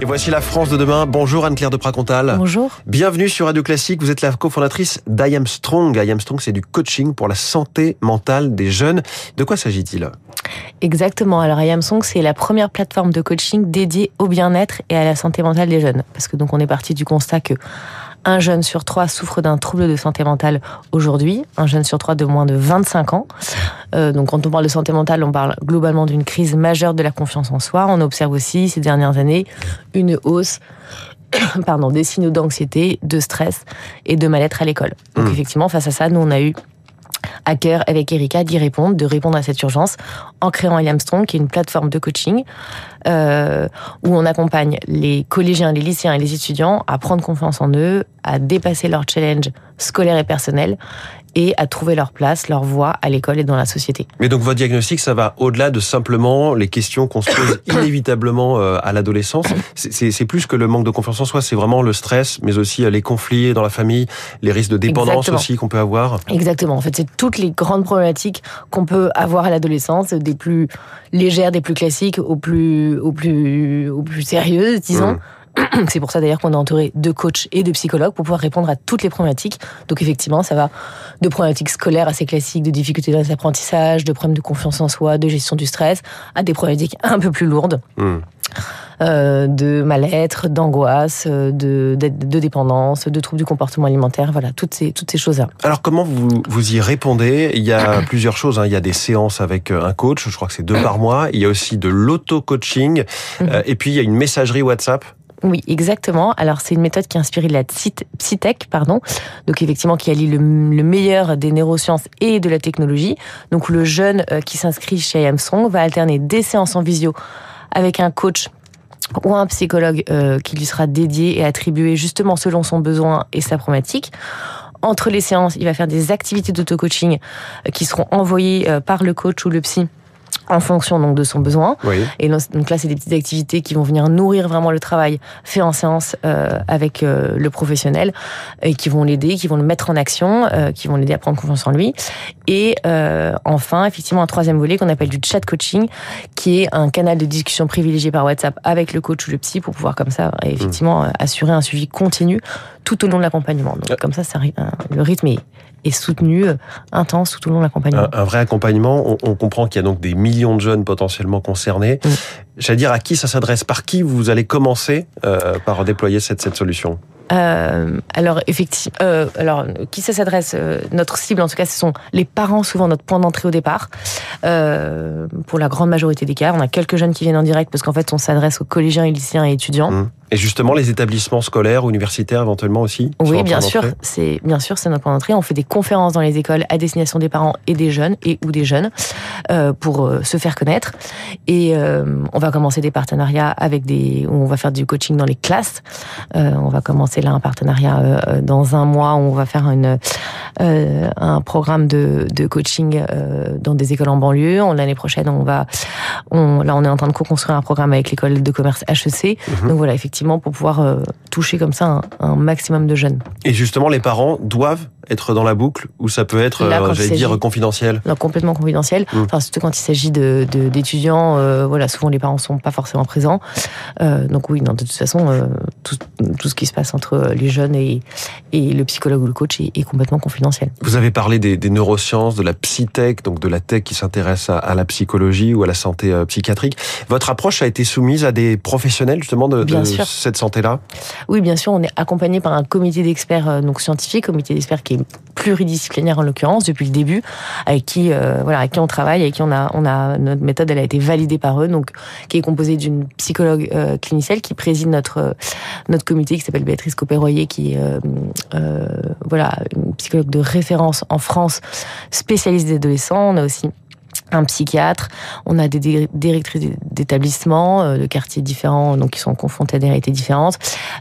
Et voici la France de demain. Bonjour Anne-Claire de Pracontal. Bonjour. Bienvenue sur Radio Classique. Vous êtes la cofondatrice d'I Am Strong. I Am Strong, c'est du coaching pour la santé mentale des jeunes. De quoi s'agit-il? Exactement. Alors I Am Strong, c'est la première plateforme de coaching dédiée au bien-être et à la santé mentale des jeunes. Parce que donc on est parti du constat que un jeune sur trois souffre d'un trouble de santé mentale aujourd'hui, un jeune sur trois de moins de 25 ans. Euh, donc quand on parle de santé mentale, on parle globalement d'une crise majeure de la confiance en soi. On observe aussi ces dernières années une hausse pardon, des signaux d'anxiété, de stress et de mal-être à l'école. Donc mmh. effectivement, face à ça, nous on a eu à cœur avec Erika d'y répondre, de répondre à cette urgence en créant William Strong, qui est une plateforme de coaching euh, où on accompagne les collégiens, les lycéens et les étudiants à prendre confiance en eux, à dépasser leurs challenges scolaires et personnels et à trouver leur place, leur voie à l'école et dans la société. Mais donc votre diagnostic, ça va au-delà de simplement les questions qu'on se pose inévitablement euh, à l'adolescence. C'est plus que le manque de confiance en soi, c'est vraiment le stress, mais aussi euh, les conflits dans la famille, les risques de dépendance aussi qu'on peut avoir. Exactement. En fait, c'est toutes les grandes problématiques qu'on peut avoir à l'adolescence, des plus légères, des plus classiques, aux plus, aux plus, aux plus sérieuses, disons. Mmh. C'est pour ça d'ailleurs qu'on est entouré de coachs et de psychologues pour pouvoir répondre à toutes les problématiques. Donc effectivement, ça va de problématiques scolaires assez classiques, de difficultés dans l'apprentissage, de problèmes de confiance en soi, de gestion du stress, à des problématiques un peu plus lourdes. Hmm. Euh, de mal-être, d'angoisse, de, de, de, dépendance, de troubles du comportement alimentaire, voilà, toutes ces, toutes ces choses-là. Alors comment vous, vous y répondez? Il y a plusieurs choses, hein. il y a des séances avec euh, un coach, je crois que c'est deux par mois, il y a aussi de l'auto-coaching, euh, et puis il y a une messagerie WhatsApp oui, exactement. Alors c'est une méthode qui est inspirée de la Psytech, pardon. Donc effectivement qui allie le, meilleur des neurosciences et de la technologie. Donc le jeune euh, qui s'inscrit chez Armstrong va alterner des séances en visio avec un coach ou un psychologue euh, qui lui sera dédié et attribué justement selon son besoin et sa problématique. Entre les séances, il va faire des activités d'auto-coaching euh, qui seront envoyées par le coach ou le psy en fonction donc de son besoin. Et donc là, c'est des petites activités qui vont venir nourrir vraiment le travail fait en séance euh, avec euh, le professionnel et qui vont l'aider, qui vont le mettre en action, euh, qui vont l'aider à prendre confiance en lui. Et euh, enfin, effectivement, un troisième volet qu'on appelle du chat coaching, qui est un canal de discussion privilégié par WhatsApp avec le coach ou le psy pour pouvoir comme ça effectivement mmh. assurer un suivi continu tout au long de l'accompagnement. Donc comme ça, ça, le rythme est soutenu, euh, intense tout au long de l'accompagnement. Un, vrai accompagnement, on, comprend qu'il y a donc des millions de jeunes potentiellement concernés. Mm. J'allais dire à qui ça s'adresse, par qui vous allez commencer euh, par déployer cette, cette solution? Euh, alors effectivement, euh, alors qui ça s'adresse euh, Notre cible, en tout cas, ce sont les parents, souvent notre point d'entrée au départ. Euh, pour la grande majorité des cas, on a quelques jeunes qui viennent en direct parce qu'en fait, on s'adresse aux collégiens, et lycéens et étudiants. Mmh. Et justement, les établissements scolaires, universitaires, éventuellement aussi. Oui, bien sûr. C'est bien sûr, c'est notre point d'entrée. On fait des conférences dans les écoles à destination des parents et des jeunes et ou des jeunes euh, pour euh, se faire connaître. Et euh, on va commencer des partenariats avec des, on va faire du coaching dans les classes. on va commencer là un partenariat dans un mois où on va faire une un programme de, de coaching dans des écoles en banlieue. L'année prochaine, on va, on, là, on est en train de co-construire un programme avec l'école de commerce HEC. Mhm. Donc voilà, effectivement pour pouvoir euh, toucher comme ça un, maximum de jeunes. Et justement, les parents doivent être dans la boucle ou ça peut être, euh, j'allais dire, confidentiel? Non, Complètement confidentiel. Mmh. Enfin, surtout quand il s'agit d'étudiants, de, d'étudiants euh, voilà, souvent les parents sont pas forcément présents. donc oui, non, de toute façon, tout, tout, ce qui se passe entre les jeunes et, et le psychologue ou le coach est, complètement confidentiel. Vous avez parlé des, des, neurosciences, de la psytech, donc de la tech qui s'intéresse à, à, la psychologie ou à la santé psychiatrique. Votre approche a été soumise à des professionnels justement de, de cette santé-là? Oui, bien sûr. On est accompagné par un comité d'experts euh, donc scientifiques, comité d'experts qui est pluridisciplinaire en l'occurrence depuis le début, avec qui euh, voilà, avec qui on travaille, avec qui on a on a notre méthode, elle a été validée par eux, donc qui est composée d'une psychologue euh, clinicienne qui préside notre notre comité qui s'appelle Béatrice Copéroyer, qui est voilà une psychologue de référence en France, spécialiste des adolescents. On a aussi un psychiatre, on a des directrices d'établissements euh, de quartiers différents, donc qui sont confrontés à des réalités différentes.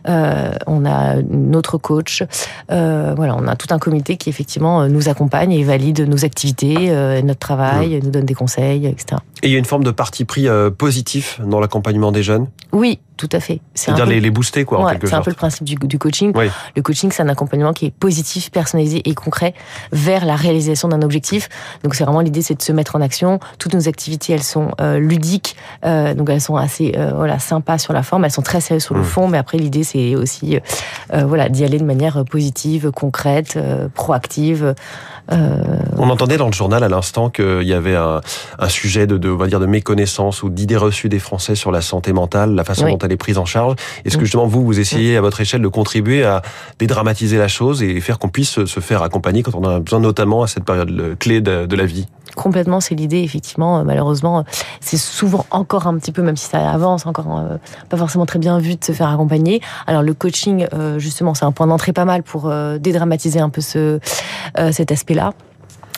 Euh, on a notre coach, euh, voilà, on a tout un comité qui effectivement nous accompagne et valide nos activités, notre travail, mmh. nous donne des conseils, etc. Et il y a une forme de parti pris positif dans l'accompagnement des jeunes? Oui, tout à fait. C'est-à-dire les, les booster, quoi, ouais, C'est un peu le principe du, du coaching. Oui. Le coaching, c'est un accompagnement qui est positif, personnalisé et concret vers la réalisation d'un objectif. Donc, c'est vraiment l'idée, c'est de se mettre en action. Toutes nos activités, elles sont euh, ludiques, euh, donc elles sont assez euh, voilà sympas sur la forme, elles sont très sérieuses sur le mmh. fond, mais après, l'idée, c'est aussi voilà d'y aller de manière positive, concrète, proactive. On entendait dans le journal à l'instant qu'il y avait un, un sujet de, de, on va dire, de méconnaissance ou d'idées reçues des Français sur la santé mentale, la façon dont elle est prise en charge. Est-ce que mm. justement vous, vous essayez mm. à votre échelle de contribuer à dédramatiser la chose et faire qu'on puisse se faire accompagner quand on a besoin, notamment à cette période clé de, la vie? Complètement, c'est l'idée. Effectivement, malheureusement, c'est souvent encore un petit peu, même si ça avance, encore euh, pas forcément très bien vu de se faire accompagner. Alors le coaching, euh, justement, c'est un point d'entrée pas mal pour euh, dédramatiser un peu ce, cet aspect-là.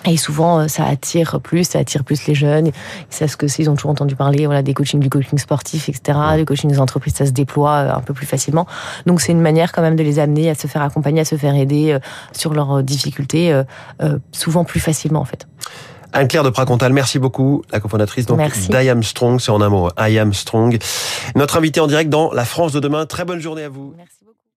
Et souvent, euh, ça attire plus, ça attire plus les jeunes. Ils savent ce que c'est, ils ont toujours entendu parler voilà, des coachings, du coaching sportif, etc. Du coaching des entreprises, ça se déploie euh, un peu plus facilement. Donc c'est une manière quand même de les amener à se faire accompagner, à se faire aider euh, sur leurs difficultés, souvent plus facilement en fait. Anne-Claire de Pracontal, merci beaucoup, la cofondatrice donc d'I Am Strong, c'est en un mot, I Am Strong. Notre invité en direct dans La France de demain. Très bonne journée à vous. Merci.